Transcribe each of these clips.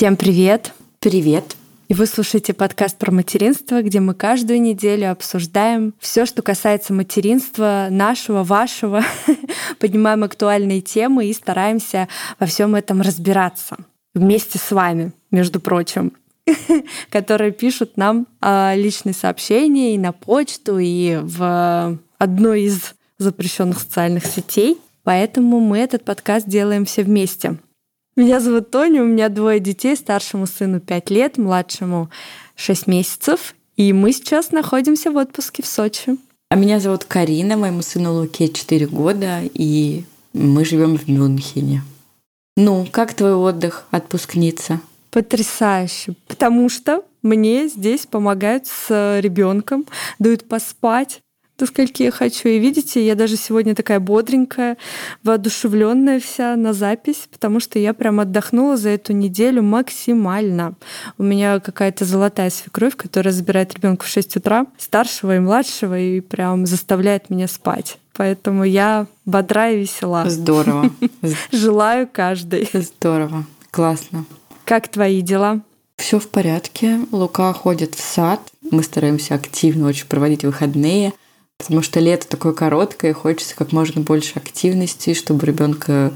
Всем привет! Привет! И вы слушаете подкаст про материнство, где мы каждую неделю обсуждаем все, что касается материнства, нашего, вашего, поднимаем актуальные темы и стараемся во всем этом разбираться вместе с вами, между прочим которые пишут нам а, личные сообщения и на почту, и в одной из запрещенных социальных сетей. Поэтому мы этот подкаст делаем все вместе. Меня зовут Тоня, у меня двое детей, старшему сыну 5 лет, младшему 6 месяцев, и мы сейчас находимся в отпуске в Сочи. А меня зовут Карина, моему сыну Луке 4 года, и мы живем в Мюнхене. Ну, как твой отдых, отпускница? Потрясающе, потому что мне здесь помогают с ребенком, дают поспать, до скольки я хочу. И видите, я даже сегодня такая бодренькая, воодушевленная вся на запись, потому что я прям отдохнула за эту неделю максимально. У меня какая-то золотая свекровь, которая забирает ребенка в 6 утра, старшего и младшего, и прям заставляет меня спать. Поэтому я бодра и весела. Здорово. Желаю каждой. Здорово. Классно. Как твои дела? Все в порядке. Лука ходит в сад. Мы стараемся активно очень проводить выходные. Потому что лето такое короткое, хочется как можно больше активности, чтобы ребенка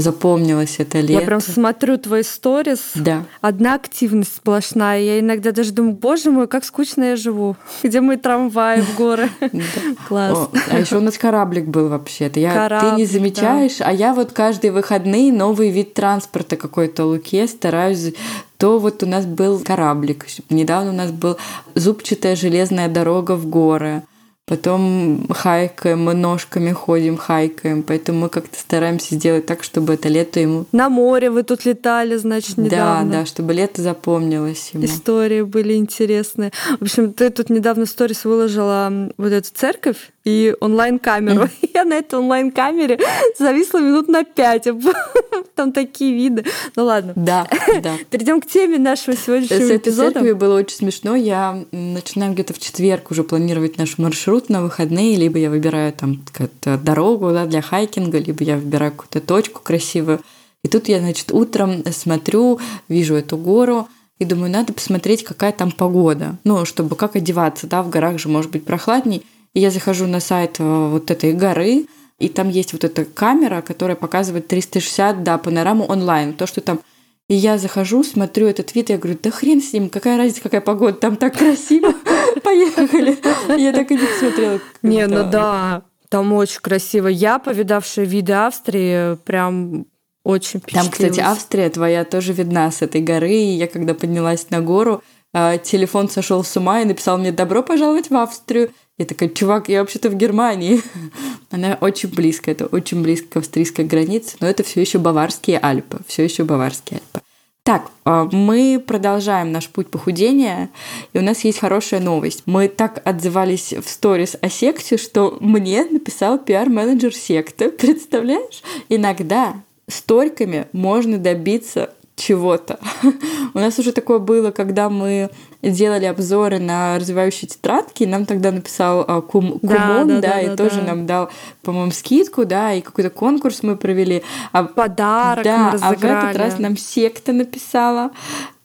запомнилось это лето. Я прям смотрю твои сторис. Да. Одна активность сплошная. Я иногда даже думаю, боже мой, как скучно я живу. Где мои трамваи в горы. Класс. А еще у нас кораблик был вообще-то. Ты не замечаешь, а я вот каждые выходные новый вид транспорта какой-то Луке стараюсь то вот у нас был кораблик. Недавно у нас был зубчатая железная дорога в горы потом хайкаем, мы ножками ходим, хайкаем, поэтому мы как-то стараемся сделать так, чтобы это лето ему... На море вы тут летали, значит, недавно. Да, да, чтобы лето запомнилось ему. Истории были интересные. В общем, ты тут недавно сторис выложила вот эту церковь, и онлайн-камеру. Mm. Я на этой онлайн-камере зависла минут на пять. Там такие виды. Ну ладно. Да, да. Перейдем к теме нашего сегодняшнего С эпизода. церкви было очень смешно. Я начинаю где-то в четверг уже планировать наш маршрут на выходные. Либо я выбираю там дорогу да, для хайкинга, либо я выбираю какую-то точку красивую. И тут я, значит, утром смотрю, вижу эту гору, и думаю, надо посмотреть, какая там погода. Ну, чтобы как одеваться, да, в горах же может быть прохладней. И я захожу на сайт э, вот этой горы, и там есть вот эта камера, которая показывает 360, да, панораму онлайн. То, что там и я захожу, смотрю этот вид, я говорю, да хрен с ним, какая разница, какая погода, там так красиво, поехали. Я так и не посмотрела. Не, ну да, там очень красиво. Я, повидавшая виды Австрии, прям очень Там, кстати, Австрия твоя тоже видна с этой горы. И я когда поднялась на гору, а, телефон сошел с ума и написал мне «Добро пожаловать в Австрию». Я такая, чувак, я вообще-то в Германии. Она очень близко, это очень близко к австрийской границе, но это все еще Баварские Альпы, все еще Баварские Альпы. Так, а, мы продолжаем наш путь похудения, и у нас есть хорошая новость. Мы так отзывались в сторис о секте, что мне написал пиар-менеджер секты. Представляешь? Иногда сториками можно добиться чего-то. У нас уже такое было, когда мы делали обзоры на развивающие тетрадки, нам тогда написал а, кум, Кумон, да, да, да, да и да, тоже да. нам дал, по-моему, скидку, да, и какой-то конкурс мы провели. А, Подарок Да, а в этот раз нам секта написала.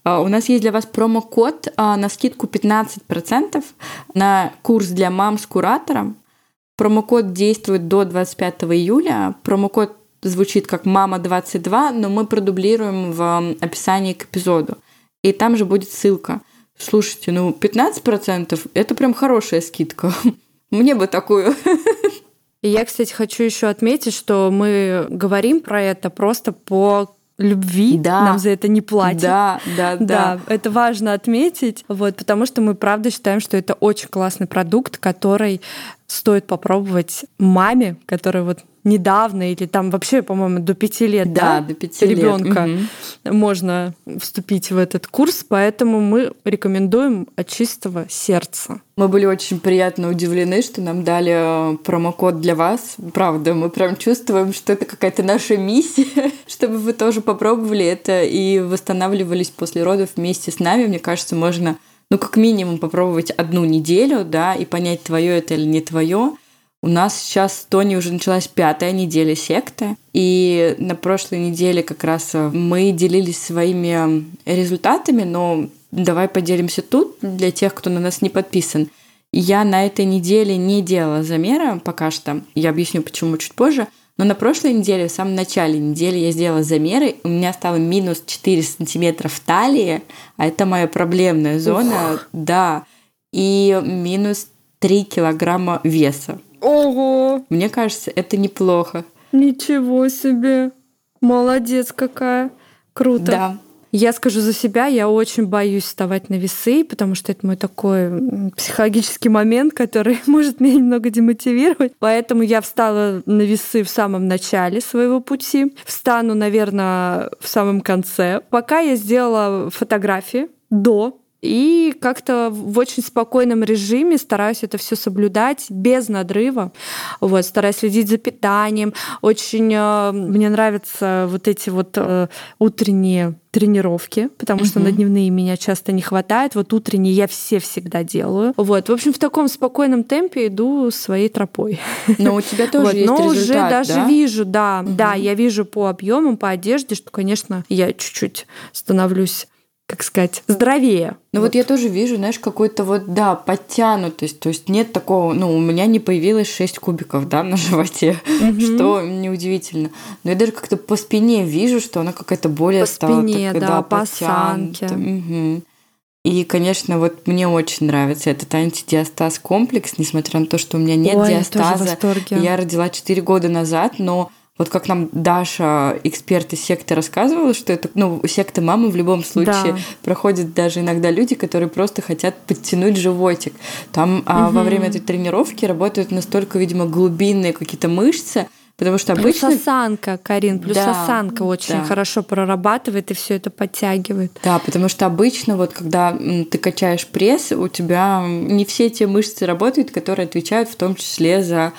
А, у нас есть для вас промокод а, на скидку 15% на курс для мам с куратором. Промокод действует до 25 июля. Промокод звучит как «Мама22», но мы продублируем в описании к эпизоду. И там же будет ссылка. Слушайте, ну 15% это прям хорошая скидка. Мне бы такую. И я, кстати, хочу еще отметить, что мы говорим про это просто по любви, да. нам за это не платят. Да, да, да, да. Это важно отметить, вот, потому что мы правда считаем, что это очень классный продукт, который стоит попробовать маме, которая вот недавно или там вообще, по-моему, до пяти лет, да, да до пяти ребенка угу. можно вступить в этот курс, поэтому мы рекомендуем от чистого сердца. Мы были очень приятно удивлены, что нам дали э, промокод для вас. Правда, мы прям чувствуем, что это какая-то наша миссия, чтобы вы тоже попробовали это и восстанавливались после родов вместе с нами. Мне кажется, можно ну, как минимум попробовать одну неделю, да, и понять, твое это или не твое. У нас сейчас с Тони уже началась пятая неделя секты, и на прошлой неделе как раз э, мы делились своими результатами, но давай поделимся тут для тех, кто на нас не подписан. Я на этой неделе не делала замера пока что. Я объясню, почему чуть позже. Но на прошлой неделе, в самом начале недели я сделала замеры, у меня стало минус 4 сантиметра в талии, а это моя проблемная зона, Ух. да, и минус 3 килограмма веса. Ого! Мне кажется, это неплохо. Ничего себе! Молодец какая! Круто. Да. Я скажу за себя, я очень боюсь вставать на весы, потому что это мой такой психологический момент, который может меня немного демотивировать. Поэтому я встала на весы в самом начале своего пути. Встану, наверное, в самом конце. Пока я сделала фотографии до и как-то в очень спокойном режиме стараюсь это все соблюдать без надрыва. Вот, стараюсь следить за питанием. Очень э, мне нравятся вот эти вот э, утренние тренировки, потому uh-huh. что на дневные меня часто не хватает. Вот утренние я все всегда делаю. Вот, в общем, в таком спокойном темпе иду своей тропой. Но у тебя тоже вот, есть Но результат, уже даже да? вижу, да, uh-huh. да, я вижу по объемам, по одежде, что, конечно, я чуть-чуть становлюсь как сказать, здоровее. Ну вот. вот я тоже вижу, знаешь, какой-то вот, да, подтянутость. То есть нет такого, ну, у меня не появилось 6 кубиков, да, на животе, mm-hmm. что неудивительно. Но я даже как-то по спине вижу, что она какая-то более по стала спине, такая, да, да, по осанке. Угу. И, конечно, вот мне очень нравится этот антидиастаз комплекс, несмотря на то, что у меня нет Ой, диастаза. Я, я родила 4 года назад, но вот как нам Даша, эксперт из секты, рассказывала, что это, ну, секта мамы в любом случае да. проходят даже иногда люди, которые просто хотят подтянуть животик. Там угу. а, во время этой тренировки работают настолько, видимо, глубинные какие-то мышцы, Потому что обычно... Плюс осанка, Карин, плюс да, осанка очень да. хорошо прорабатывает и все это подтягивает. Да, потому что обычно вот когда ты качаешь пресс, у тебя не все те мышцы работают, которые отвечают в том числе за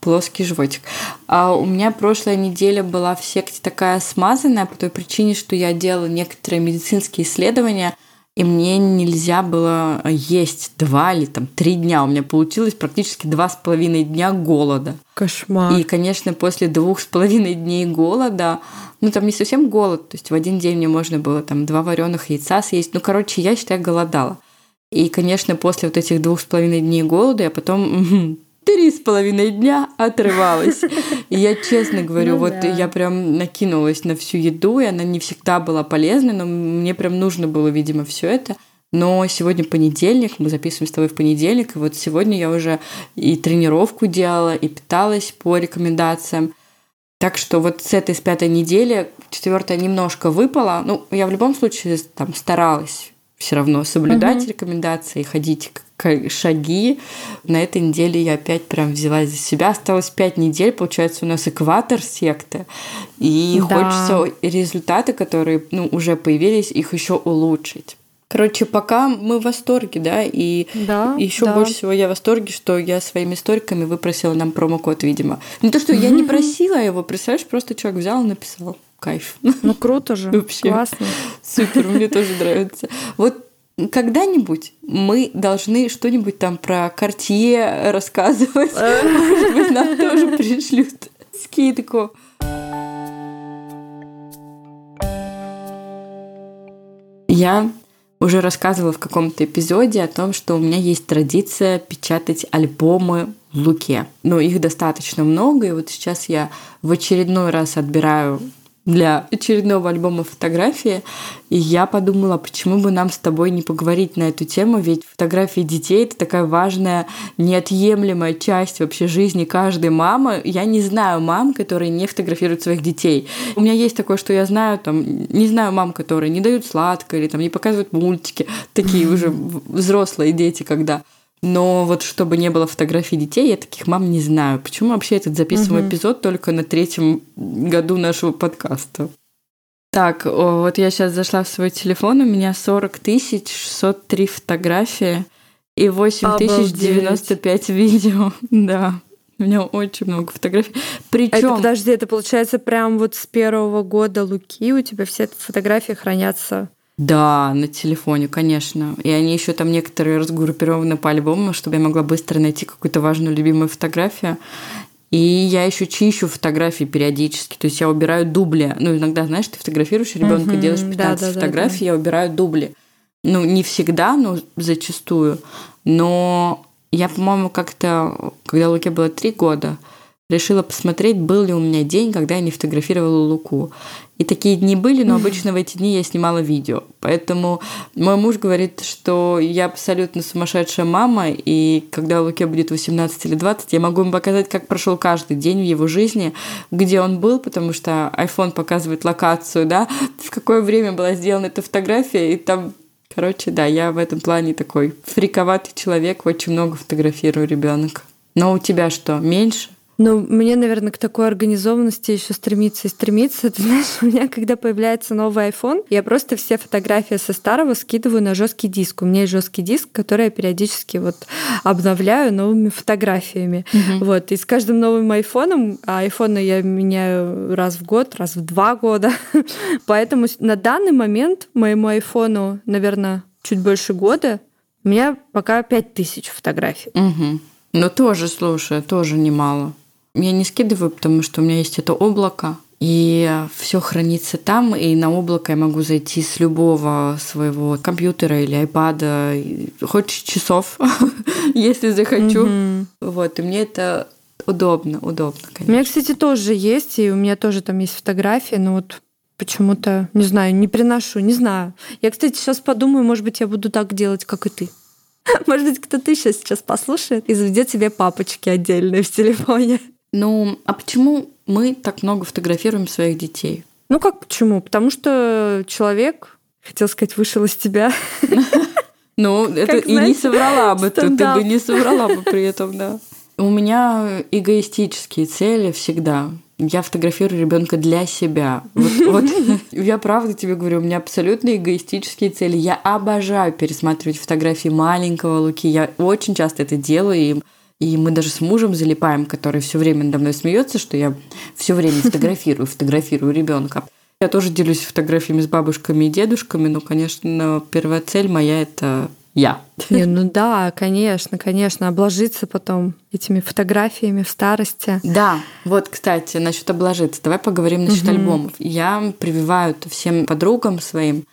плоский животик. А у меня прошлая неделя была в секте такая смазанная по той причине, что я делала некоторые медицинские исследования, и мне нельзя было есть два или там три дня. У меня получилось практически два с половиной дня голода. Кошмар. И, конечно, после двух с половиной дней голода, ну там не совсем голод, то есть в один день мне можно было там два вареных яйца съесть. Ну, короче, я, считаю, голодала. И, конечно, после вот этих двух с половиной дней голода я потом три с половиной дня отрывалась. И я честно говорю, ну, вот да. я прям накинулась на всю еду, и она не всегда была полезной, но мне прям нужно было, видимо, все это. Но сегодня понедельник, мы записываем с тобой в понедельник, и вот сегодня я уже и тренировку делала, и питалась по рекомендациям. Так что вот с этой, с пятой недели, четвертая немножко выпала. Ну, я в любом случае там старалась все равно соблюдать угу. рекомендации, ходить шаги. На этой неделе я опять прям взялась за себя. Осталось пять недель, получается, у нас экватор секты. И да. хочется результаты, которые ну, уже появились, их еще улучшить. Короче, пока мы в восторге, да, и да, еще да. больше всего я в восторге, что я своими историками выпросила нам промокод, видимо. Не то, что я не просила его, представляешь, просто человек взял и написал. Кайф. Ну круто же. Вообще. Классно. Супер, мне тоже нравится. Вот когда-нибудь мы должны что-нибудь там про Картье рассказывать. Может быть, нам тоже пришлют скидку. Я уже рассказывала в каком-то эпизоде о том, что у меня есть традиция печатать альбомы в луке. Но их достаточно много, и вот сейчас я в очередной раз отбираю для очередного альбома фотографии. И я подумала, почему бы нам с тобой не поговорить на эту тему, ведь фотографии детей — это такая важная, неотъемлемая часть вообще жизни каждой мамы. Я не знаю мам, которые не фотографируют своих детей. У меня есть такое, что я знаю, там, не знаю мам, которые не дают сладкое или там не показывают мультики, такие уже взрослые дети, когда но вот чтобы не было фотографий детей, я таких мам не знаю. Почему вообще этот записываем угу. эпизод только на третьем году нашего подкаста? Так, вот я сейчас зашла в свой телефон, у меня 40 тысяч 603 фотографии и 8 тысяч 95 видео. Да, у меня очень много фотографий. Причем... Это, подожди, это получается прям вот с первого года Луки у тебя все фотографии хранятся Да, на телефоне, конечно. И они еще там некоторые разгруппированы по альбомам, чтобы я могла быстро найти какую-то важную любимую фотографию. И я еще чищу фотографии периодически. То есть я убираю дубли. Ну, иногда, знаешь, ты фотографируешь ребенка, mm-hmm, делаешь 15 да, да, фотографий, да, да. я убираю дубли. Ну, не всегда, но зачастую. Но я, по-моему, как-то, когда Луке было три года, решила посмотреть, был ли у меня день, когда я не фотографировала Луку. И такие дни были, но обычно в эти дни я снимала видео. Поэтому мой муж говорит, что я абсолютно сумасшедшая мама, и когда Луке будет 18 или 20, я могу ему показать, как прошел каждый день в его жизни, где он был, потому что iPhone показывает локацию, да, в какое время была сделана эта фотография, и там Короче, да, я в этом плане такой фриковатый человек, очень много фотографирую ребенок. Но у тебя что, меньше? Ну, мне, наверное, к такой организованности еще стремиться и стремиться. Ты знаешь, у меня, когда появляется новый iPhone, я просто все фотографии со старого скидываю на жесткий диск. У меня есть жесткий диск, который я периодически вот обновляю новыми фотографиями. Угу. Вот. И с каждым новым айфоном, а айфоны я меняю раз в год, раз в два года. Поэтому на данный момент моему айфону, наверное, чуть больше года, у меня пока 5000 фотографий. Угу. Ну, тоже, слушай, тоже немало. Я не скидываю, потому что у меня есть это облако, и все хранится там, и на облако я могу зайти с любого своего компьютера или айпада, хоть часов, если захочу. Вот, и мне это удобно, удобно, конечно. У меня, кстати, тоже есть, и у меня тоже там есть фотографии, но вот почему-то, не знаю, не приношу, не знаю. Я, кстати, сейчас подумаю, может быть, я буду так делать, как и ты. Может быть, кто-то еще сейчас послушает и заведет себе папочки отдельные в телефоне. Ну, а почему мы так много фотографируем своих детей? Ну как почему? Потому что человек, хотел сказать, вышел из тебя. Ну, это и не соврала бы, ты бы не соврала бы при этом, да. У меня эгоистические цели всегда. Я фотографирую ребенка для себя. Вот, вот я правда тебе говорю, у меня абсолютно эгоистические цели. Я обожаю пересматривать фотографии маленького Луки. Я очень часто это делаю, и и мы даже с мужем залипаем, который все время надо мной смеется, что я все время фотографирую, фотографирую ребенка. Я тоже делюсь фотографиями с бабушками и дедушками, но, конечно, первая цель моя это я. Не, ну да, конечно, конечно, обложиться потом этими фотографиями в старости. Да, вот, кстати, насчет обложиться. Давай поговорим насчет угу. альбомов. Я прививаю всем подругам своим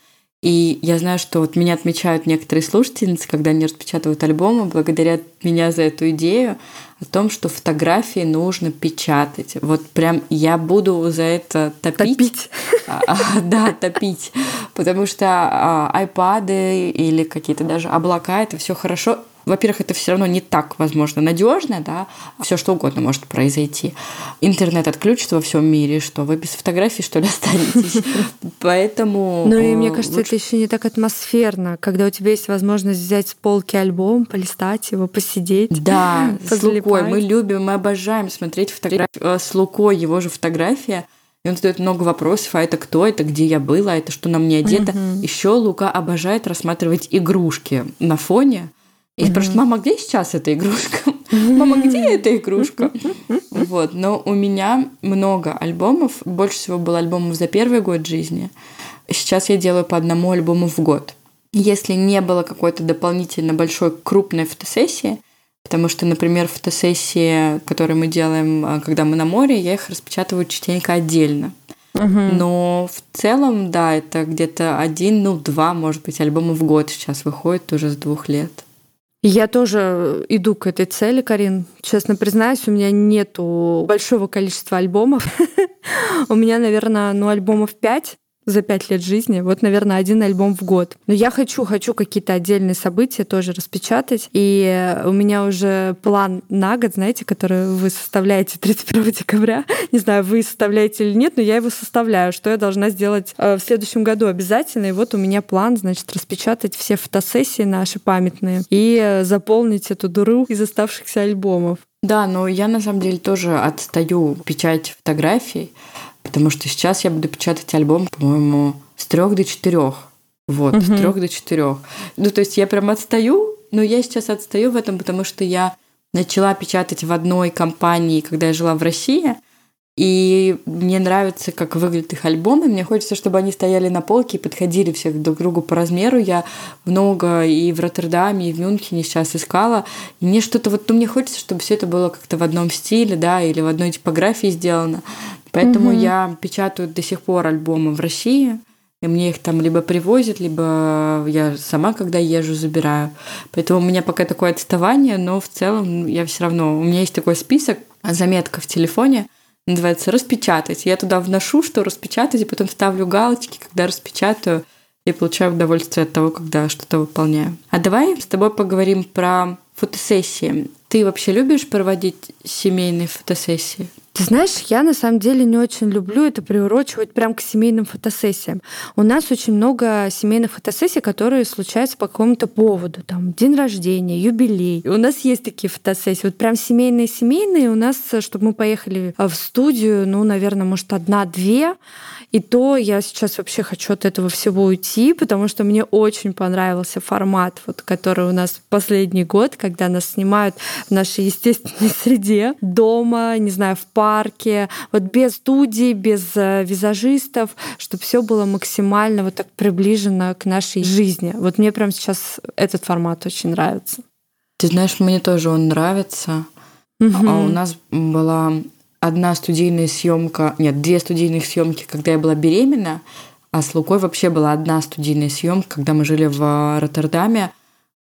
и я знаю, что вот меня отмечают некоторые слушательницы, когда они распечатывают альбомы, благодарят меня за эту идею о том, что фотографии нужно печатать. Вот прям я буду за это топить. Топить. А, а, да, топить. Потому что а, айпады или какие-то даже облака, это все хорошо во-первых, это все равно не так, возможно, надежно, да, все что угодно может произойти. Интернет отключится во всем мире, что вы без фотографий, что ли, останетесь. Поэтому... Ну и мне кажется, это еще не так атмосферно, когда у тебя есть возможность взять с полки альбом, полистать его, посидеть. Да, с Лукой. Мы любим, мы обожаем смотреть фотографии э, с Лукой, его же фотография. И он задает много вопросов, а это кто, это где я была, это что на мне одето. Угу. Еще Лука обожает рассматривать игрушки на фоне. И mm-hmm. спрашивает, мама, где сейчас эта игрушка? Мама, где эта игрушка? Вот, но у меня много альбомов. Больше всего было альбомов за первый год жизни. Сейчас я делаю по одному альбому в год. Если не было какой-то дополнительно большой крупной фотосессии, потому что, например, фотосессии, которые мы делаем, а, когда мы на море, я их распечатываю частенько отдельно. Но в целом, да, это где-то один, ну, два, может быть, альбома в год сейчас выходит уже с двух лет. Я тоже иду к этой цели, Карин. Честно признаюсь, у меня нету большого количества альбомов. У меня, наверное, ну, альбомов пять за пять лет жизни. Вот, наверное, один альбом в год. Но я хочу, хочу какие-то отдельные события тоже распечатать. И у меня уже план на год, знаете, который вы составляете 31 декабря. Не знаю, вы составляете или нет, но я его составляю, что я должна сделать э, в следующем году обязательно. И вот у меня план, значит, распечатать все фотосессии наши памятные и заполнить эту дыру из оставшихся альбомов. Да, но я на самом деле тоже отстаю печать фотографий. Потому что сейчас я буду печатать альбом, по-моему, с трех до четырех. Вот, угу. с трех до четырех. Ну, то есть я прям отстаю, но я сейчас отстаю в этом, потому что я начала печатать в одной компании, когда я жила в России. И мне нравится, как выглядят их альбомы. Мне хочется, чтобы они стояли на полке и подходили все друг к другу по размеру. Я много и в Роттердаме, и в Мюнхене сейчас искала. И мне что-то вот, ну, мне хочется, чтобы все это было как-то в одном стиле, да, или в одной типографии сделано. Поэтому угу. я печатаю до сих пор альбомы в России. И мне их там либо привозят, либо я сама, когда езжу, забираю. Поэтому у меня пока такое отставание, но в целом я все равно... У меня есть такой список, заметка в телефоне, называется «Распечатать». Я туда вношу, что распечатать, и потом ставлю галочки, когда распечатаю, и получаю удовольствие от того, когда что-то выполняю. А давай с тобой поговорим про фотосессии. Ты вообще любишь проводить семейные фотосессии? Ты знаешь, я на самом деле не очень люблю это приурочивать прям к семейным фотосессиям. У нас очень много семейных фотосессий, которые случаются по какому-то поводу. Там день рождения, юбилей. У нас есть такие фотосессии. Вот прям семейные-семейные у нас, чтобы мы поехали в студию, ну, наверное, может, одна-две. И то я сейчас вообще хочу от этого всего уйти, потому что мне очень понравился формат, вот, который у нас последний год, когда нас снимают в нашей естественной среде, дома, не знаю, в парке, вот без студии, без э, визажистов, чтобы все было максимально вот так приближено к нашей жизни. Вот мне прямо сейчас этот формат очень нравится. Ты знаешь, мне тоже он нравится. Угу. А у нас была одна студийная съемка, нет, две студийных съемки, когда я была беременна, а с Лукой вообще была одна студийная съемка, когда мы жили в Роттердаме.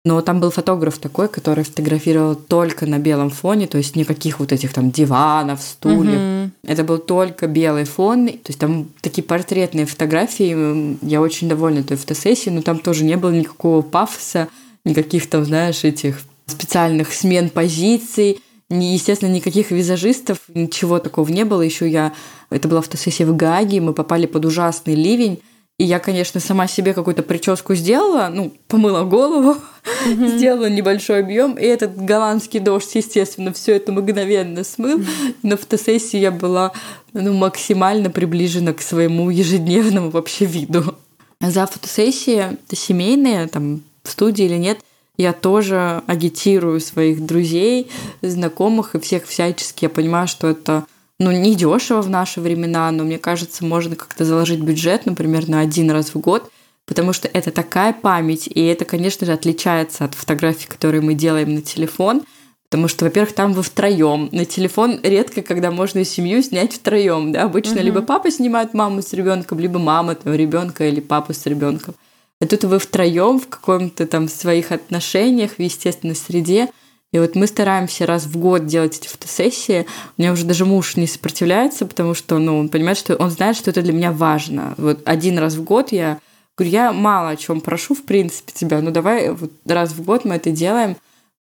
Но там был фотограф такой, который фотографировал только на белом фоне, то есть никаких вот этих там диванов, стульев. Угу. Это был только белый фон. То есть там такие портретные фотографии. Я очень довольна той фотосессией, но там тоже не было никакого пафоса, никаких там, знаешь, этих специальных смен позиций. Естественно, никаких визажистов, ничего такого не было. Еще я... Это была фотосессия в Гааге, мы попали под ужасный ливень. И я, конечно, сама себе какую-то прическу сделала, ну, помыла голову, mm-hmm. сделала небольшой объем, и этот голландский дождь, естественно, все это мгновенно смыл. Mm-hmm. На фотосессии я была ну, максимально приближена к своему ежедневному вообще виду. За фотосессии, семейные, там, в студии или нет, я тоже агитирую своих друзей, знакомых и всех всячески. Я понимаю, что это ну, не дешево в наши времена, но мне кажется, можно как-то заложить бюджет, например, на один раз в год, потому что это такая память, и это, конечно же, отличается от фотографий, которые мы делаем на телефон, потому что, во-первых, там вы втроем. На телефон редко, когда можно семью снять втроем, да, обычно угу. либо папа снимает маму с ребенком, либо мама там ребенка или папу с ребенком. А тут вы втроем в каком-то там своих отношениях, в естественной среде. И вот мы стараемся раз в год делать эти фотосессии. У меня уже даже муж не сопротивляется, потому что ну, он понимает, что он знает, что это для меня важно. Вот один раз в год я говорю, я мало о чем прошу, в принципе, тебя, ну давай вот раз в год мы это делаем.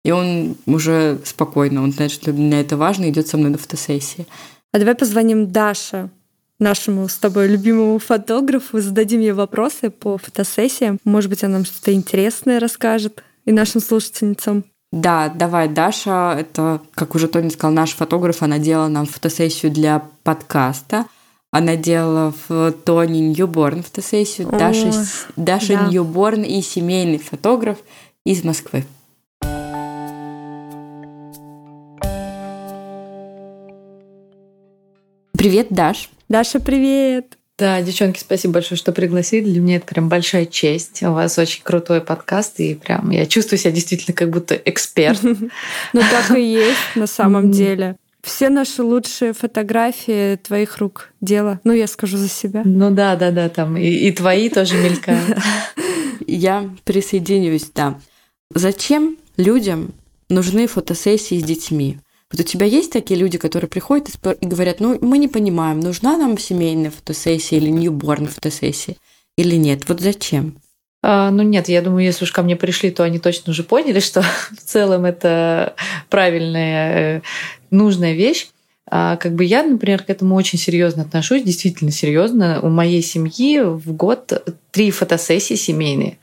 И он уже спокойно, он знает, что для меня это важно, идет со мной на фотосессии. А давай позвоним Даше нашему с тобой любимому фотографу, зададим ей вопросы по фотосессиям. Может быть, она нам что-то интересное расскажет и нашим слушательницам. Да, давай, Даша, это, как уже Тони сказал, наш фотограф, она делала нам фотосессию для подкаста. Она делала в Тони Ньюборн фотосессию. О, Даша, Даша да. Ньюборн и семейный фотограф из Москвы. Привет, Даш. Даша, привет! Да, девчонки, спасибо большое, что пригласили. Для меня это прям большая честь. У вас очень крутой подкаст, и прям я чувствую себя действительно как будто эксперт. Ну так и есть на самом деле. Все наши лучшие фотографии твоих рук дело. Ну, я скажу за себя. Ну да, да, да, там и, и твои тоже мелькают. Я присоединюсь, да. Зачем людям нужны фотосессии с детьми? Вот у тебя есть такие люди, которые приходят и говорят, ну, мы не понимаем, нужна нам семейная фотосессия или ньюборн фотосессия или нет? Вот зачем? А, ну нет, я думаю, если уж ко мне пришли, то они точно уже поняли, что в целом это правильная, э, нужная вещь. А, как бы я, например, к этому очень серьезно отношусь, действительно серьезно. У моей семьи в год три фотосессии семейные.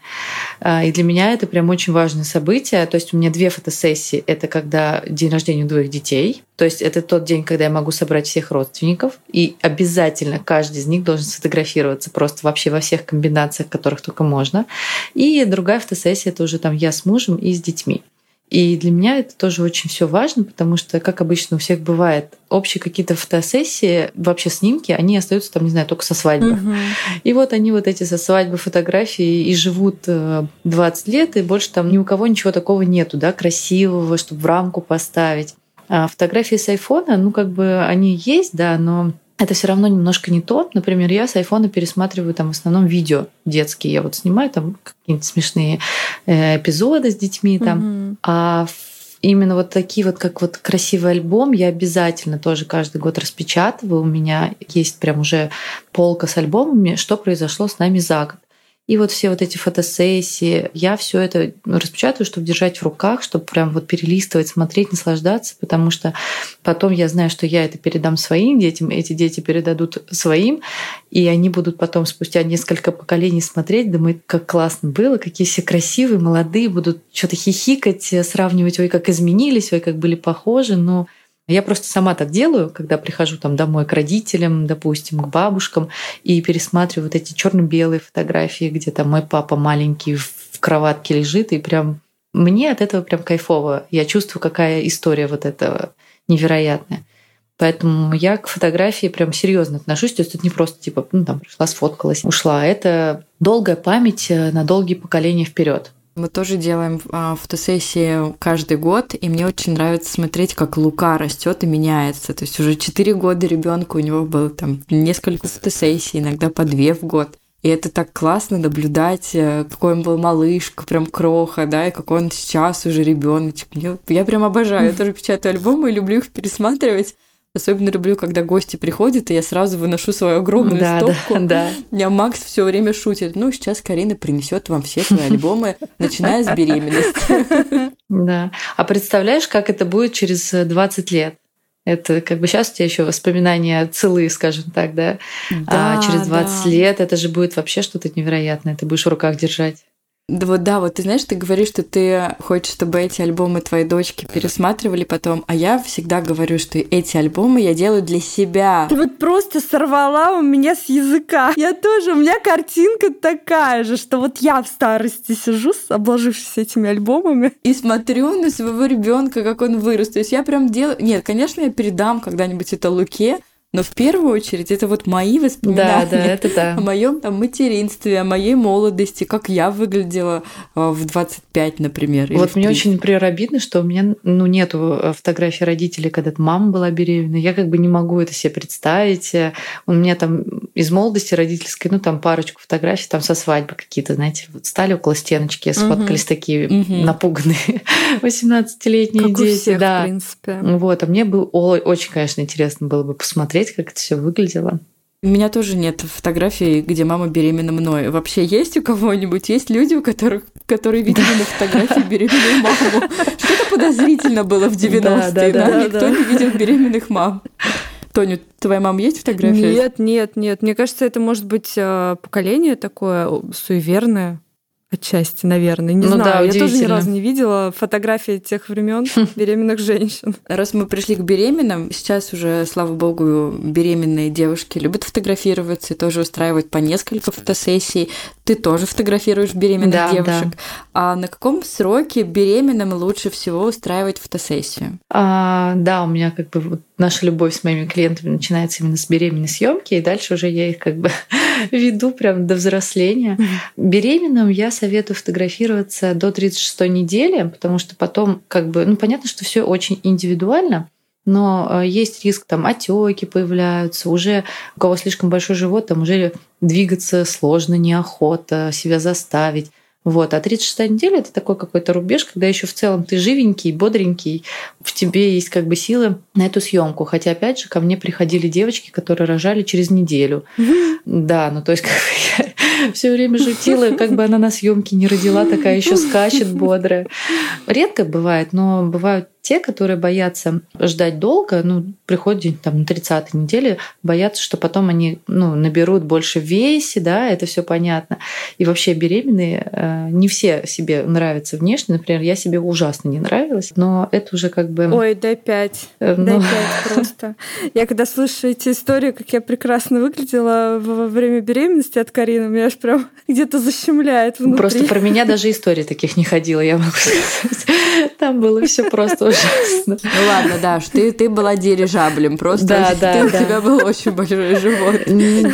А, и для меня это прям очень важное событие. То есть у меня две фотосессии. Это когда день рождения двоих детей. То есть это тот день, когда я могу собрать всех родственников. И обязательно каждый из них должен сфотографироваться просто вообще во всех комбинациях, которых только можно. И другая фотосессия это уже там я с мужем и с детьми. И для меня это тоже очень все важно, потому что, как обычно у всех бывает, общие какие-то фотосессии, вообще снимки, они остаются там, не знаю, только со свадьбы. Угу. И вот они вот эти со свадьбы фотографии и живут 20 лет, и больше там ни у кого ничего такого нету, да, красивого, чтобы в рамку поставить. А фотографии с айфона, ну, как бы они есть, да, но это все равно немножко не то. Например, я с айфона пересматриваю там в основном видео детские. Я вот снимаю там какие-нибудь смешные э, эпизоды с детьми там. Mm-hmm. А именно вот такие вот, как вот красивый альбом, я обязательно тоже каждый год распечатываю. У меня есть прям уже полка с альбомами, что произошло с нами за год. И вот все вот эти фотосессии, я все это распечатываю, чтобы держать в руках, чтобы прям вот перелистывать, смотреть, наслаждаться, потому что потом я знаю, что я это передам своим детям, эти дети передадут своим, и они будут потом спустя несколько поколений смотреть, думать, как классно было, какие все красивые, молодые, будут что-то хихикать, сравнивать, ой, как изменились, ой, как были похожи, но я просто сама так делаю, когда прихожу там домой к родителям, допустим, к бабушкам, и пересматриваю вот эти черно-белые фотографии, где там мой папа маленький в кроватке лежит, и прям мне от этого прям кайфово. Я чувствую, какая история вот этого невероятная. Поэтому я к фотографии прям серьезно отношусь. То есть это не просто типа, ну там пришла, сфоткалась, ушла. Это долгая память на долгие поколения вперед. Мы тоже делаем а, фотосессии каждый год, и мне очень нравится смотреть, как Лука растет и меняется. То есть уже 4 года ребенку у него было там несколько фотосессий, иногда по две в год. И это так классно наблюдать, э, какой он был малышка, прям кроха, да, и какой он сейчас уже ребеночек. Я прям обожаю. Я тоже печатаю альбомы и люблю их пересматривать. Особенно люблю, когда гости приходят, и я сразу выношу свою огромную да, стопку. Да, да. У меня Макс все время шутит. Ну, сейчас Карина принесет вам все свои альбомы, начиная с беременности. Да. А представляешь, как это будет через 20 лет? Это как бы сейчас у тебя еще воспоминания целые, скажем так, да? да а через 20 да. лет это же будет вообще что-то невероятное. Ты будешь в руках держать. Да вот да, вот ты знаешь, ты говоришь, что ты хочешь, чтобы эти альбомы твоей дочки пересматривали потом, а я всегда говорю, что эти альбомы я делаю для себя. Ты вот просто сорвала у меня с языка. Я тоже, у меня картинка такая же, что вот я в старости сижу, обложившись этими альбомами. И смотрю на своего ребенка, как он вырос. То есть я прям делаю... Нет, конечно, я передам когда-нибудь это Луке, но в первую очередь это вот мои воспоминания да, да, это да. о моем там материнстве, о моей молодости, как я выглядела а, в 25, например. Вот мне очень, например, обидно, что у меня ну, нету э, фотографий родителей, когда мама была беременна. Я как бы не могу это себе представить. У меня там из молодости родительской, ну там парочку фотографий там со свадьбы какие-то, знаете, вот стали около стеночки, сфоткались угу. такие угу. напуганные 18-летние как дети. Всех, да. в принципе. Вот, а мне было очень, конечно, интересно было бы посмотреть как это все выглядело. У меня тоже нет фотографий, где мама беременна мной. Вообще есть у кого-нибудь? Есть люди, у которых, которые видели на фотографии беременную маму? Что-то подозрительно было в 90-е, да, да, да? Никто не видел беременных мам. Тоня, твоя мама есть фотография? Нет, нет, нет. Мне кажется, это может быть э, поколение такое суеверное. Отчасти, наверное. Не ну, знаю. Да, я тоже ни разу не видела фотографии тех времен беременных женщин. Раз мы пришли к беременным, сейчас уже, слава богу, беременные девушки любят фотографироваться и тоже устраивают по несколько фотосессий. Ты тоже фотографируешь беременных да, девушек. Да. А на каком сроке беременным лучше всего устраивать фотосессию? А, да, у меня как бы вот наша любовь с моими клиентами начинается именно с беременной съемки, и дальше уже я их как бы веду прям до взросления. Беременным я советую фотографироваться до 36 недели, потому что потом как бы, ну понятно, что все очень индивидуально, но э, есть риск, там отеки появляются, уже у кого слишком большой живот, там уже двигаться сложно, неохота себя заставить. Вот. А 36 неделя это такой какой-то рубеж, когда еще в целом ты живенький, бодренький, в тебе есть как бы силы на эту съемку. Хотя, опять же, ко мне приходили девочки, которые рожали через неделю. Да, ну то есть как бы я все время шутила, как бы она на съемке не родила, такая еще скачет бодрая. Редко бывает, но бывают те, которые боятся ждать долго, ну, приходят там на 30 неделе, боятся, что потом они ну, наберут больше в весе, да, это все понятно. И вообще беременные, э, не все себе нравятся внешне. Например, я себе ужасно не нравилась, но это уже как бы... Ой, дай пять. Э, дай ну... пять просто. Я когда слышу эти истории, как я прекрасно выглядела во время беременности от Карины, меня аж прям где-то защемляет внутри. Просто про меня даже истории таких не ходила, я могу сказать. Там было все просто ужасно. Ну ладно, Даш, ты, ты была дирижаблем, просто да, да, ты, да. у тебя был очень большой живот.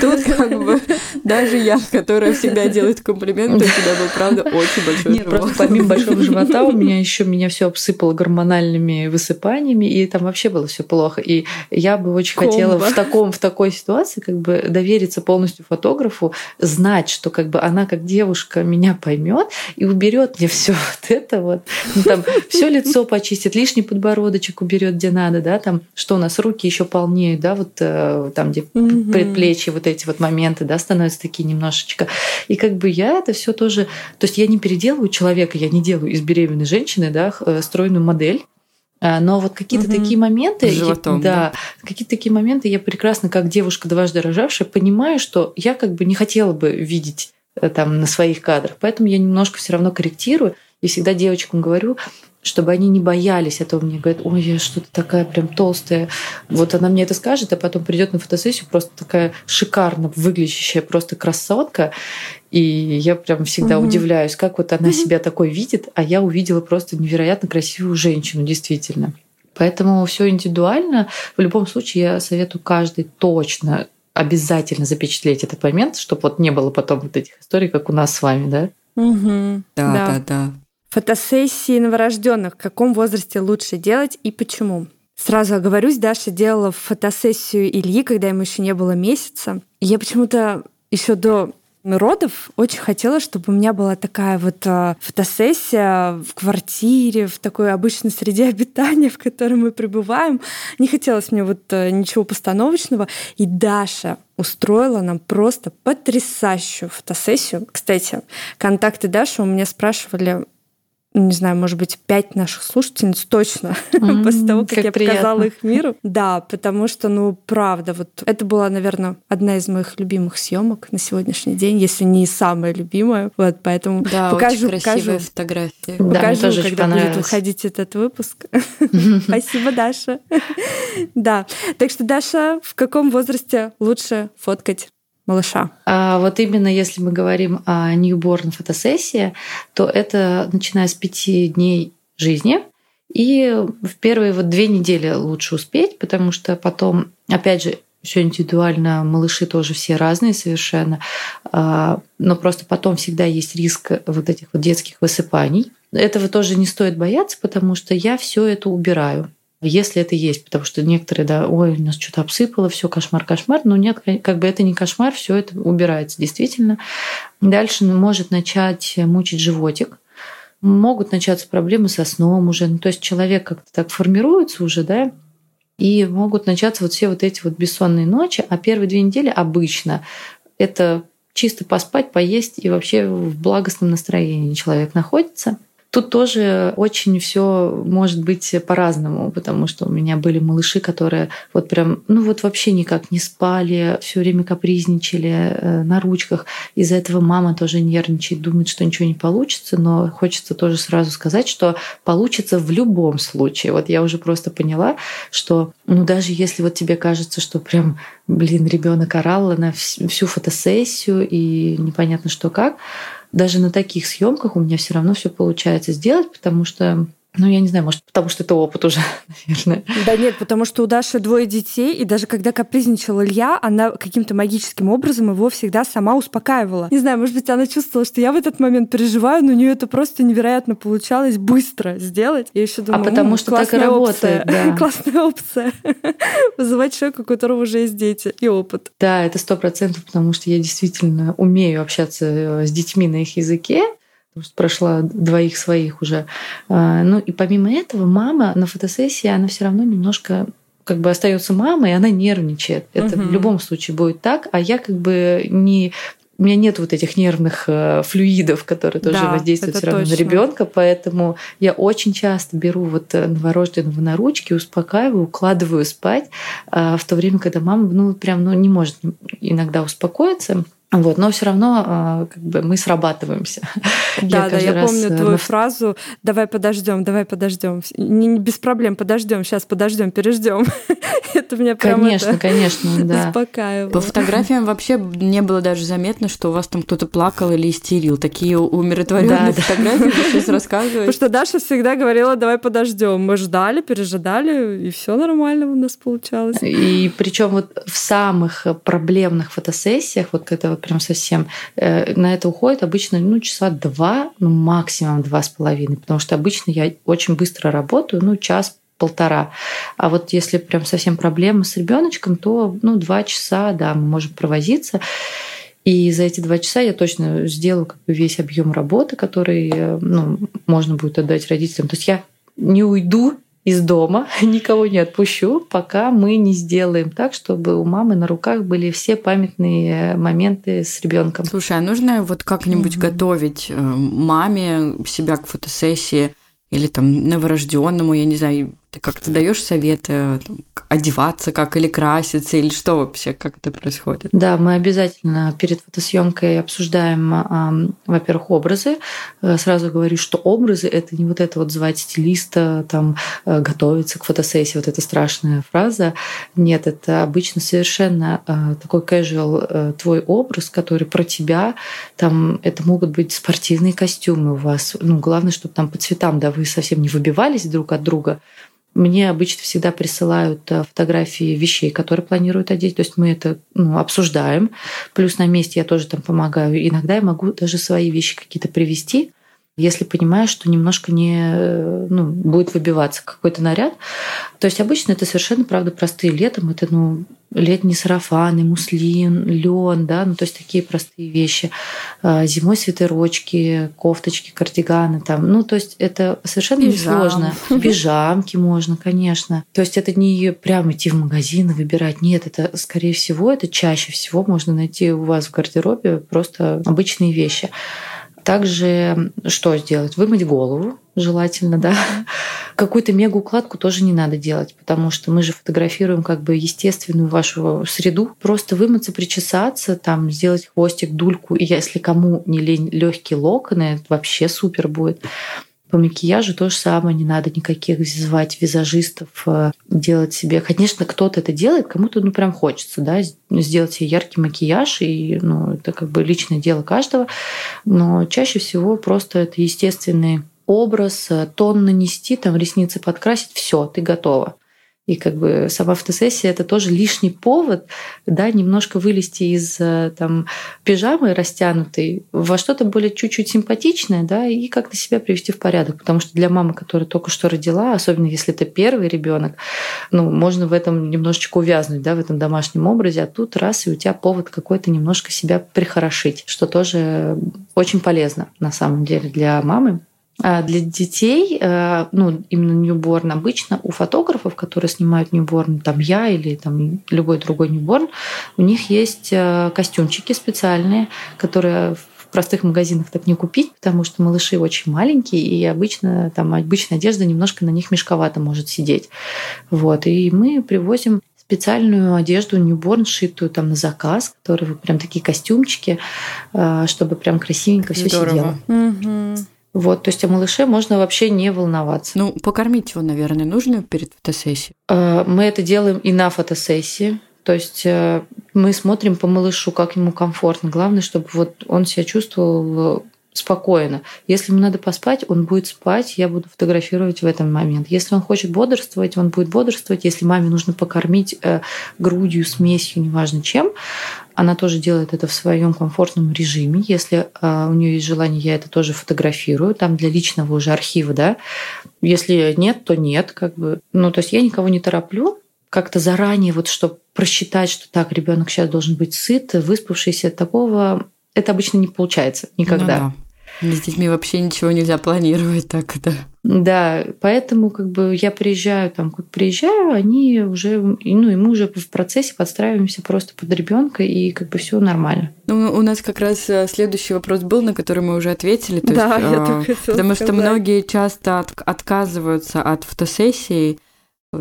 Тут как бы даже я, которая всегда делает комплименты, у тебя был, правда, очень большой Нет, живот. просто помимо большого живота у меня еще меня все обсыпало гормональными высыпаниями, и там вообще было все плохо. И я бы очень Комбо. хотела в таком, в такой ситуации как бы довериться полностью фотографу, знать, что как бы она как девушка меня поймет и уберет мне все вот это вот. Ну, там все лицо почистит, лишний подбородочек уберет, где надо, да, там, что у нас руки еще полнеют, да, вот э, там, где угу. предплечья, вот эти вот моменты, да, становятся такие немножечко. И как бы я это все тоже, то есть я не переделываю человека, я не делаю из беременной женщины, да, э, стройную модель, а, но вот какие-то угу. такие моменты, животом, да, да. какие-то такие моменты я прекрасно, как девушка дважды рожавшая, понимаю, что я как бы не хотела бы видеть э, там на своих кадрах, поэтому я немножко все равно корректирую и всегда девочкам говорю, чтобы они не боялись этого. Мне говорят, ой, я что-то такая прям толстая. Вот она мне это скажет, а потом придет на фотосессию просто такая шикарно выглядящая просто красотка. И я прям всегда угу. удивляюсь, как вот она себя такой видит, а я увидела просто невероятно красивую женщину, действительно. Поэтому все индивидуально. В любом случае, я советую каждый точно обязательно запечатлеть этот момент, чтобы вот не было потом вот этих историй, как у нас с вами, да? Угу. Да, да, да, да. Фотосессии новорожденных в каком возрасте лучше делать и почему? Сразу оговорюсь, Даша делала фотосессию Ильи, когда ему еще не было месяца. Я почему-то еще до родов очень хотела, чтобы у меня была такая вот а, фотосессия в квартире, в такой обычной среде обитания, в которой мы пребываем. Не хотелось мне вот а, ничего постановочного. И Даша устроила нам просто потрясающую фотосессию. Кстати, контакты Даши у меня спрашивали не знаю, может быть, пять наших слушательниц точно mm-hmm, после того, как, как я приятно. показала их миру. Да, потому что, ну, правда, вот это была, наверное, одна из моих любимых съемок на сегодняшний день, если не самая любимая. Вот, поэтому да, покажу, очень покажу фотографии. Да, покажу, тоже когда будет выходить этот выпуск. Спасибо, Даша. Да. Так что, Даша, в каком возрасте лучше фоткать малыша? А вот именно если мы говорим о ньюборн фотосессии, то это начиная с пяти дней жизни. И в первые вот две недели лучше успеть, потому что потом, опять же, все индивидуально, малыши тоже все разные совершенно, а, но просто потом всегда есть риск вот этих вот детских высыпаний. Этого тоже не стоит бояться, потому что я все это убираю если это есть, потому что некоторые, да, ой, у нас что-то обсыпало, все кошмар, кошмар, но нет, как бы это не кошмар, все это убирается действительно. Дальше может начать мучить животик, могут начаться проблемы со сном уже, ну, то есть человек как-то так формируется уже, да, и могут начаться вот все вот эти вот бессонные ночи, а первые две недели обычно это чисто поспать, поесть и вообще в благостном настроении человек находится – Тут тоже очень все может быть по-разному, потому что у меня были малыши, которые вот прям, ну вот вообще никак не спали, все время капризничали э, на ручках. Из-за этого мама тоже нервничает, думает, что ничего не получится, но хочется тоже сразу сказать, что получится в любом случае. Вот я уже просто поняла, что ну даже если вот тебе кажется, что прям, блин, ребенок орал на всю фотосессию и непонятно что как, даже на таких съемках у меня все равно все получается сделать, потому что ну, я не знаю, может, потому что это опыт уже, наверное. Да нет, потому что у Даши двое детей, и даже когда капризничал Илья, она каким-то магическим образом его всегда сама успокаивала. Не знаю, может быть, она чувствовала, что я в этот момент переживаю, но у нее это просто невероятно получалось быстро сделать. Я еще думаю, а потому что так и работает, да. Классная опция. Вызывать человека, у которого уже есть дети и опыт. Да, это сто процентов, потому что я действительно умею общаться э, с детьми на их языке, потому что прошла двоих своих уже. А, ну и помимо этого, мама на фотосессии, она все равно немножко как бы остается мамой, и она нервничает. Это угу. в любом случае будет так. А я как бы не у меня нет вот этих нервных э, флюидов, которые тоже да, воздействуют все равно точно. на ребенка, поэтому я очень часто беру вот э, новорожденного на ручки, успокаиваю, укладываю спать, э, в то время, когда мама, ну, прям, ну, не может иногда успокоиться. Вот, но все равно а, как бы мы срабатываемся. Да, я да, я помню твою на... фразу «давай подождем, давай подождем». Не, не без проблем, подождем, сейчас подождем, переждем. это меня прям Конечно, это конечно, да. успокаивало. По фотографиям вообще не было даже заметно, что у вас там кто-то плакал или истерил. Такие умиротворенные да, фотографии да. сейчас рассказываешь. Потому что Даша всегда говорила «давай подождем». Мы ждали, пережидали, и все нормально у нас получалось. И причем вот в самых проблемных фотосессиях, вот когда вот прям совсем. Э, на это уходит обычно ну, часа два, ну, максимум два с половиной, потому что обычно я очень быстро работаю, ну, час полтора. А вот если прям совсем проблемы с ребеночком, то ну, два часа, да, мы можем провозиться. И за эти два часа я точно сделаю как бы весь объем работы, который э, ну, можно будет отдать родителям. То есть я не уйду из дома, никого не отпущу, пока мы не сделаем так, чтобы у мамы на руках были все памятные моменты с ребенком. Слушай, а нужно вот как-нибудь mm-hmm. готовить э, маме себя к фотосессии или там новорожденному, я не знаю, ты как-то даешь советы там, одеваться как или краситься, или что вообще, как это происходит? Да, мы обязательно перед фотосъемкой обсуждаем, во-первых, образы. Э, сразу говорю, что образы это не вот это вот звать стилиста, там э, готовиться к фотосессии, вот эта страшная фраза. Нет, это обычно совершенно э, такой casual твой образ, который про тебя. Там это могут быть спортивные костюмы у вас. Ну, главное, чтобы там по цветам, да, вы совсем не выбивались друг от друга. Мне обычно всегда присылают э, фотографии вещей, которые планируют одеть. То есть мы это ну, обсуждаем. Плюс на месте я тоже там помогаю. Иногда я могу даже свои вещи какие-то привести если понимаешь, что немножко не э, ну, будет выбиваться какой-то наряд. То есть обычно это совершенно, правда, простые летом. Это ну, летние сарафаны, муслин, лен, да, ну то есть такие простые вещи. А, зимой свитерочки, кофточки, кардиганы там. Ну то есть это совершенно несложно. Пижамки можно, конечно. То есть это не прямо идти в магазин и выбирать. Нет, это скорее всего, это чаще всего можно найти у вас в гардеробе просто обычные вещи. Также что сделать? Вымыть голову, желательно, да. Какую-то мега-укладку тоже не надо делать, потому что мы же фотографируем как бы естественную вашу среду. Просто вымыться, причесаться, там сделать хвостик, дульку. И если кому не лень легкие локоны, это вообще супер будет. По макияжу то же самое, не надо никаких звать визажистов, э, делать себе. Конечно, кто-то это делает, кому-то ну прям хочется, да, сделать себе яркий макияж, и ну, это как бы личное дело каждого. Но чаще всего просто это естественный образ, э, тон нанести, там ресницы подкрасить, все, ты готова. И как бы сама фотосессия это тоже лишний повод, да, немножко вылезти из э, там пижамы растянутой во что-то более чуть-чуть симпатичное, да, и как-то себя привести в порядок. Потому что для мамы, которая только что родила, особенно если это первый ребенок, ну, можно в этом немножечко увязнуть, да, в этом домашнем образе, а тут раз, и у тебя повод какой-то немножко себя прихорошить, что тоже очень полезно на самом деле для мамы. А для детей, э, ну, именно ньюборн, обычно у фотографов, которые снимают ньюборн, там я или там любой другой ньюборн, у них есть э, костюмчики специальные, которые в простых магазинах так не купить, потому что малыши очень маленькие, и обычно там обычная одежда немножко на них мешковато может сидеть. Вот. И мы привозим специальную одежду ньюборн, шитую там на заказ, которые прям такие костюмчики, э, чтобы прям красивенько все сидело. Угу. Вот, то есть о малыше можно вообще не волноваться. Ну, покормить его, наверное, нужно перед фотосессией. Э, мы это делаем и на фотосессии. То есть э, мы смотрим по малышу, как ему комфортно. Главное, чтобы вот он себя чувствовал спокойно. Если ему надо поспать, он будет спать, я буду фотографировать в этом момент. Если он хочет бодрствовать, он будет бодрствовать. Если маме нужно покормить э, грудью, смесью, неважно чем, она тоже делает это в своем комфортном режиме. Если э, у нее есть желание, я это тоже фотографирую, там для личного уже архива, да. Если нет, то нет, как бы. Ну, то есть я никого не тороплю, как-то заранее, вот чтобы просчитать, что так, ребенок сейчас должен быть сыт, выспавшийся, такого это обычно не получается никогда. Ну, да. С детьми вообще ничего нельзя планировать так, да. Да, поэтому как бы я приезжаю, там, как приезжаю, они уже, ну и мы уже в процессе подстраиваемся просто под ребенка и как бы все нормально. Ну, у нас как раз э, следующий вопрос был, на который мы уже ответили. То да, есть, я э, только хотела Потому сказать. что многие часто от, отказываются от фотосессий,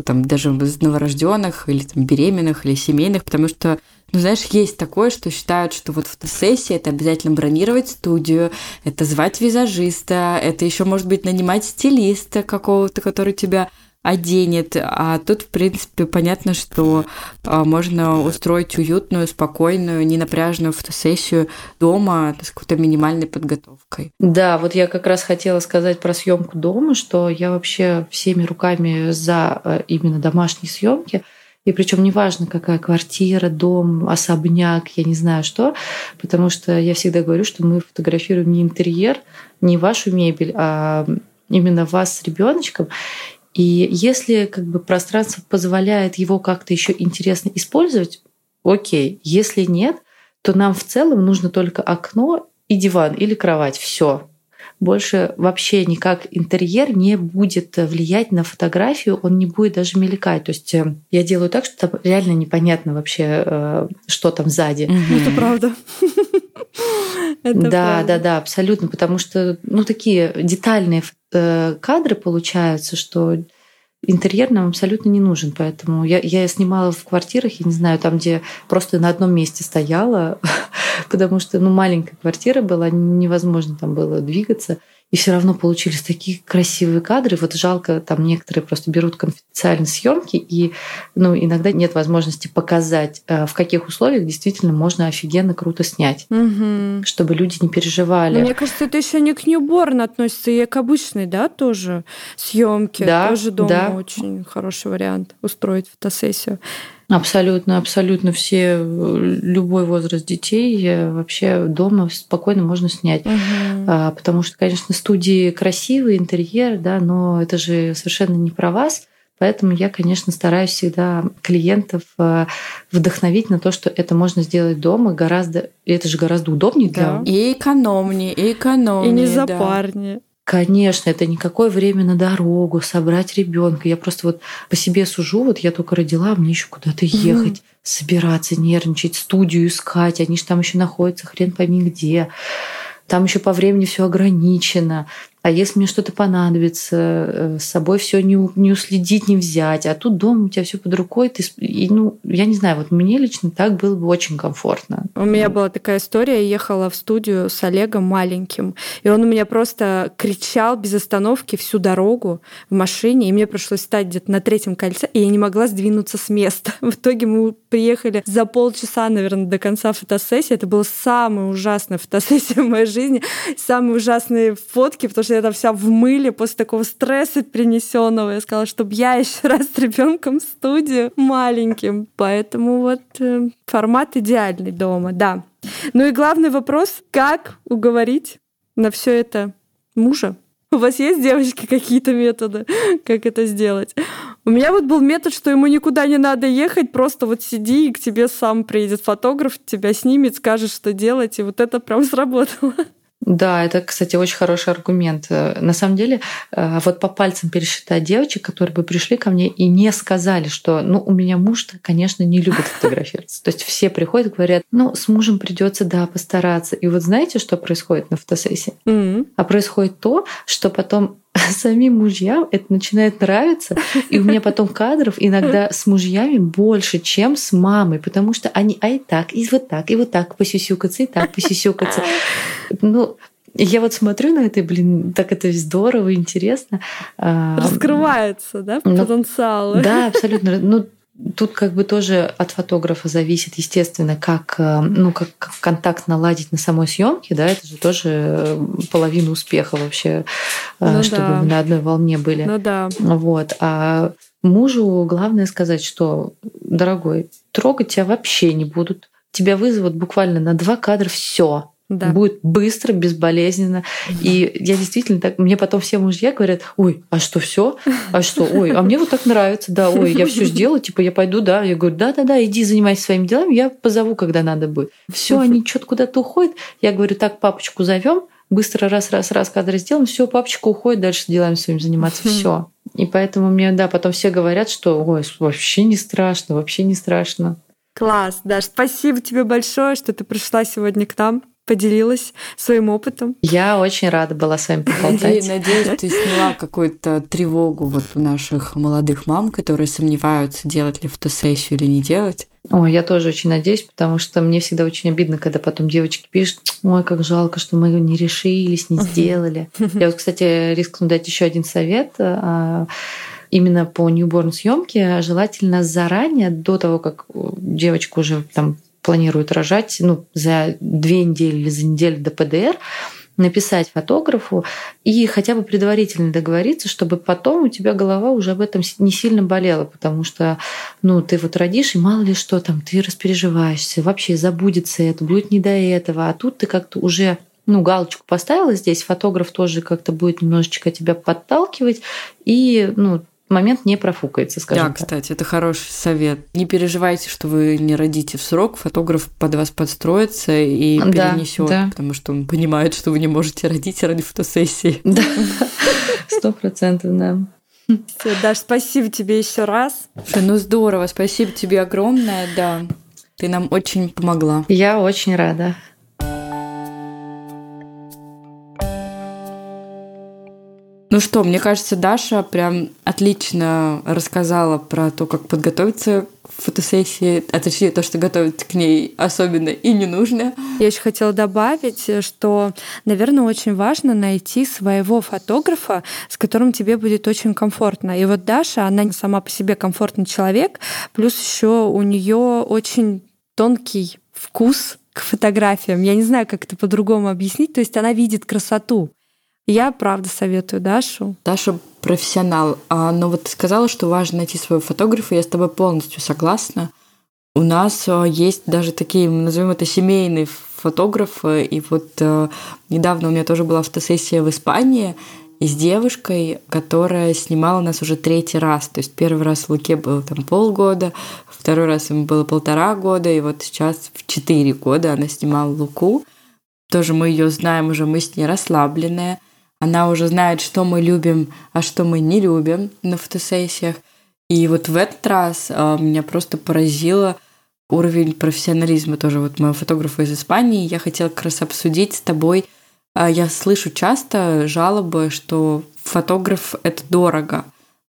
там даже из новорожденных или там беременных или семейных, потому что ну, знаешь, есть такое, что считают, что вот фотосессия это обязательно бронировать студию, это звать визажиста, это еще может быть нанимать стилиста какого-то, который тебя оденет. А тут, в принципе, понятно, что а, можно устроить уютную, спокойную, ненапряженную фотосессию дома с какой-то минимальной подготовкой. Да, вот я как раз хотела сказать про съемку дома, что я вообще всеми руками за э, именно домашние съемки. И причем неважно, какая квартира, дом, особняк, я не знаю что, потому что я всегда говорю, что мы фотографируем не интерьер, не вашу мебель, а именно вас с ребеночком. И если как бы пространство позволяет его как-то еще интересно использовать, окей. Если нет, то нам в целом нужно только окно и диван или кровать. Все. Больше вообще никак интерьер не будет влиять на фотографию, он не будет даже мелькать. То есть э, я делаю так, что там реально непонятно вообще, э, что там сзади. Это правда. Да, да, да, абсолютно, потому что ну такие детальные э, кадры получаются, что интерьер нам абсолютно не нужен, поэтому я, я снимала в квартирах, я не знаю, там, где просто на одном месте стояла, потому что ну, маленькая квартира была, невозможно там было двигаться. И все равно получились такие красивые кадры. Вот жалко, там некоторые просто берут конфиденциальные съемки, и ну, иногда нет возможности показать, э, в каких условиях действительно можно офигенно круто снять, Мгм. чтобы люди не переживали. Но мне кажется, это еще не к ньюборн относится, и к обычной, да, тоже съемки. Да, тоже дома да. очень хороший вариант устроить фотосессию. Абсолютно, абсолютно все, э, любой возраст детей э, вообще дома спокойно можно снять. А, Потому что, конечно, студии красивые, интерьер, да, но это же совершенно не про вас. Поэтому я, конечно, стараюсь всегда клиентов э, вдохновить на то, что это можно сделать дома гораздо, и это же гораздо удобнее для Да. И экономнее, и экономнее. И не да. Конечно, это никакое время на дорогу, собрать ребенка. Я просто вот по себе сужу, вот я только родила, а мне еще куда-то ехать, собираться, нервничать, студию искать. Они же там еще находятся, хрен пойми где. Там еще по времени все ограничено. А если мне что-то понадобится, э, с собой все не, не уследить, не взять. А тут дома у тебя все под рукой. Ты, и, ну, я не знаю, вот мне лично так было бы очень комфортно. У меня была такая история, я ехала в студию с Олегом маленьким, и он у меня просто кричал без остановки всю дорогу в машине, и мне пришлось стать где-то на третьем кольце, и я не могла сдвинуться с места. В итоге мы приехали за полчаса, наверное, до конца фотосессии. Это была самая ужасная фотосессия в моей жизни, самые ужасные фотки, потому что там вся в мыле после такого стресса принесенного. Я сказала, чтобы я еще раз с ребенком в студию маленьким. Поэтому вот э, формат идеальный дома, да. Ну и главный вопрос, как уговорить на все это мужа? У вас есть, девочки, какие-то методы, как это сделать? У меня вот был метод, что ему никуда не надо ехать, просто вот сиди, и к тебе сам приедет фотограф, тебя снимет, скажет, что делать, и вот это прям сработало. Да, это, кстати, очень хороший аргумент. Э, На самом деле, э, вот по пальцам пересчитать девочек, которые бы пришли ко мне и не сказали, что, ну, у меня муж-то, конечно, не любит фотографироваться. То есть все приходят и говорят, ну, с мужем придется, да, постараться. И вот знаете, что происходит на фотосессии? М. А происходит то, что потом самим мужьям это начинает нравиться, и у меня потом кадров иногда с мужьями больше, чем с мамой, потому что они, а и так, и вот так, и вот так посюсюкаться, и так посюсюкаться. Ну, я вот смотрю на это, и, блин, так это здорово, интересно. А, Раскрывается, да, ну, потенциал. Да, абсолютно. Ну, Тут как бы тоже от фотографа зависит, естественно, как, э, ну, как, как контакт наладить на самой съемке, да, это же тоже э, половина успеха вообще, э, Ну чтобы да. мы на одной волне были. Ну да. Вот. А мужу главное сказать, что, дорогой, трогать тебя вообще не будут. Тебя вызовут буквально на два кадра все. Да. Будет быстро, безболезненно. И я действительно так... Мне потом все мужья говорят, ой, а что, все? А что? Ой, а мне вот так нравится, да, ой, я все сделаю, типа, я пойду, да. Я говорю, да-да-да, иди занимайся своими делами, я позову, когда надо будет. Все, они что-то куда-то уходят. Я говорю, так, папочку зовем, быстро раз-раз-раз кадры сделаем, все, папочка уходит дальше делами своим заниматься, все. И поэтому мне, да, потом все говорят, что ой, вообще не страшно, вообще не страшно. Класс, Даш, спасибо тебе большое, что ты пришла сегодня к нам поделилась своим опытом. Я очень рада была с вами поболтать. Надеюсь, ты сняла какую-то тревогу вот у наших молодых мам, которые сомневаются, делать ли фотосессию или не делать. Ой, я тоже очень надеюсь, потому что мне всегда очень обидно, когда потом девочки пишут, ой, как жалко, что мы не решились, не сделали. Я вот, кстати, рискну дать еще один совет а, именно по ньюборн съемке желательно заранее, до того, как девочка уже там планирует рожать ну, за две недели или за неделю до ПДР, написать фотографу и хотя бы предварительно договориться, чтобы потом у тебя голова уже об этом не сильно болела, потому что ну, ты вот родишь, и мало ли что там, ты распереживаешься, вообще забудется это, будет не до этого, а тут ты как-то уже ну, галочку поставила здесь, фотограф тоже как-то будет немножечко тебя подталкивать, и ну, момент не профукается, скажем да, так. кстати, это хороший совет. Не переживайте, что вы не родите в срок, фотограф под вас подстроится и да, перенесет, да. потому что он понимает, что вы не можете родить ради фотосессии. Да, сто процентов, да. Все, Даш, спасибо тебе еще раз. Ну здорово, спасибо тебе огромное, да. Ты нам очень помогла. Я очень рада. Ну что, мне кажется, Даша прям отлично рассказала про то, как подготовиться к фотосессии, а точнее то, что готовиться к ней особенно и не нужно. Я еще хотела добавить, что, наверное, очень важно найти своего фотографа, с которым тебе будет очень комфортно. И вот Даша, она сама по себе комфортный человек, плюс еще у нее очень тонкий вкус к фотографиям. Я не знаю, как это по-другому объяснить. То есть она видит красоту. Я правда советую Дашу. Даша профессионал. А, но вот ты сказала, что важно найти своего фотографа, я с тобой полностью согласна. У нас а, есть даже такие, назовем это, семейные фотографы. И вот а, недавно у меня тоже была фотосессия в Испании с девушкой, которая снимала нас уже третий раз. То есть первый раз Луке было там полгода, второй раз ему было полтора года, и вот сейчас в четыре года она снимала Луку. Тоже мы ее знаем уже, мы с ней расслабленные. Она уже знает, что мы любим, а что мы не любим на фотосессиях. И вот в этот раз а, меня просто поразило уровень профессионализма тоже вот моего фотографа из Испании. Я хотела как раз обсудить с тобой. А, я слышу часто жалобы, что фотограф — это дорого.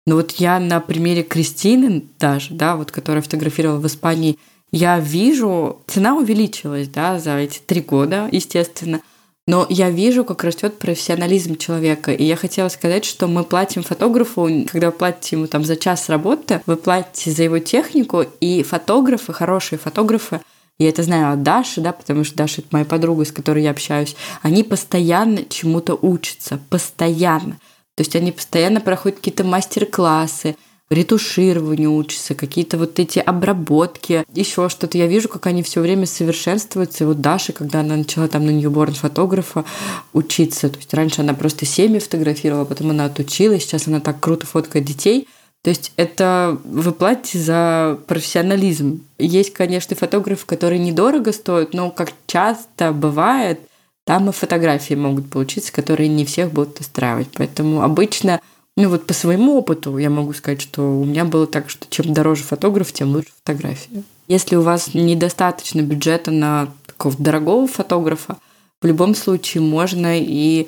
Но вот я на примере Кристины даже, да, вот которая фотографировала в Испании, я вижу, цена увеличилась, да, за эти три года, естественно. Но я вижу, как растет профессионализм человека. И я хотела сказать, что мы платим фотографу, когда вы платите ему там за час работы, вы платите за его технику, и фотографы, хорошие фотографы, я это знаю от Даши, да, потому что Даша — это моя подруга, с которой я общаюсь, они постоянно чему-то учатся, постоянно. То есть они постоянно проходят какие-то мастер-классы, ретушированию учатся, какие-то вот эти обработки, еще что-то. Я вижу, как они все время совершенствуются. И вот Даша, когда она начала там на ньюборн фотографа учиться, то есть раньше она просто семьи фотографировала, потом она отучилась, сейчас она так круто фоткает детей. То есть это вы платите за профессионализм. Есть, конечно, фотографы, которые недорого стоят, но как часто бывает, там и фотографии могут получиться, которые не всех будут устраивать. Поэтому обычно ну вот по своему опыту я могу сказать, что у меня было так, что чем дороже фотограф, тем лучше фотография. Если у вас недостаточно бюджета на такого дорогого фотографа, в любом случае можно и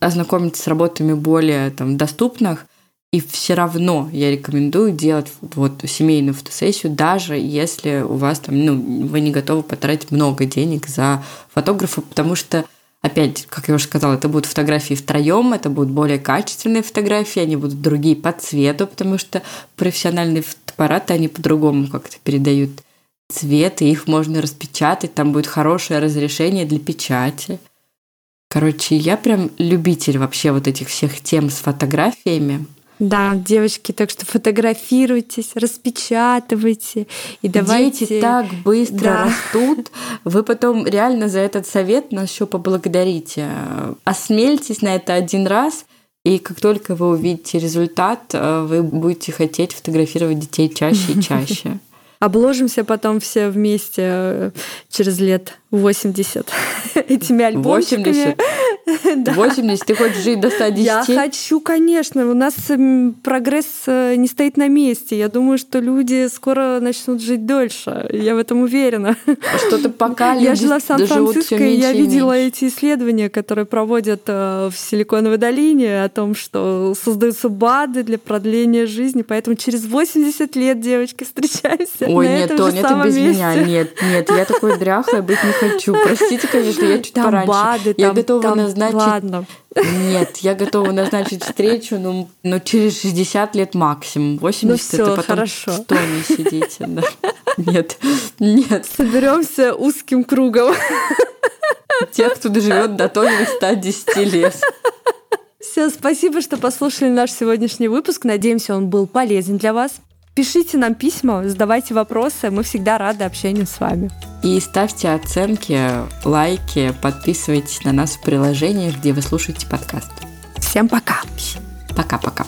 ознакомиться с работами более там, доступных, и все равно я рекомендую делать вот семейную фотосессию, даже если у вас там, ну, вы не готовы потратить много денег за фотографа, потому что Опять, как я уже сказала, это будут фотографии втроем, это будут более качественные фотографии, они будут другие по цвету, потому что профессиональные фотоаппараты, они по-другому как-то передают цвет, и их можно распечатать, там будет хорошее разрешение для печати. Короче, я прям любитель вообще вот этих всех тем с фотографиями. Да, девочки, так что фотографируйтесь, распечатывайте и давайте. Дети так быстро да. растут. Вы потом реально за этот совет нас еще поблагодарите. Осмельтесь на это один раз, и как только вы увидите результат, вы будете хотеть фотографировать детей чаще и чаще. Обложимся потом все вместе э, через лет 80 этими альбомчиками. 80? 80? Ты хочешь жить до 110? Я хочу, конечно. У нас эм, прогресс э, не стоит на месте. Я думаю, что люди скоро начнут жить дольше. Я в этом уверена. А что-то пока Я жила в Сан-Франциско, и я видела эти исследования, которые проводят э, в Силиконовой долине о том, что создаются БАДы для продления жизни. Поэтому через 80 лет, девочки, встречаемся Ой, на нет, этом Тоня, это без месте. меня. Нет, нет, я такой дряхлой быть не хочу. Простите, конечно, я чуть Там пораньше. БАДы, я там, готова там, назначить... Ладно. Нет, я готова назначить встречу, ну, ну через 60 лет максимум. 80 Ну всё, это потом хорошо. в тоне сидите. да. Нет, нет. Соберемся узким кругом. Тех, кто доживет до тонных 110 лет. Все, спасибо, что послушали наш сегодняшний выпуск. Надеемся, он был полезен для вас. Пишите нам письма, задавайте вопросы. Мы всегда рады общению с вами. И ставьте оценки, лайки, подписывайтесь на нас в приложениях, где вы слушаете подкаст. Всем пока! Пока-пока.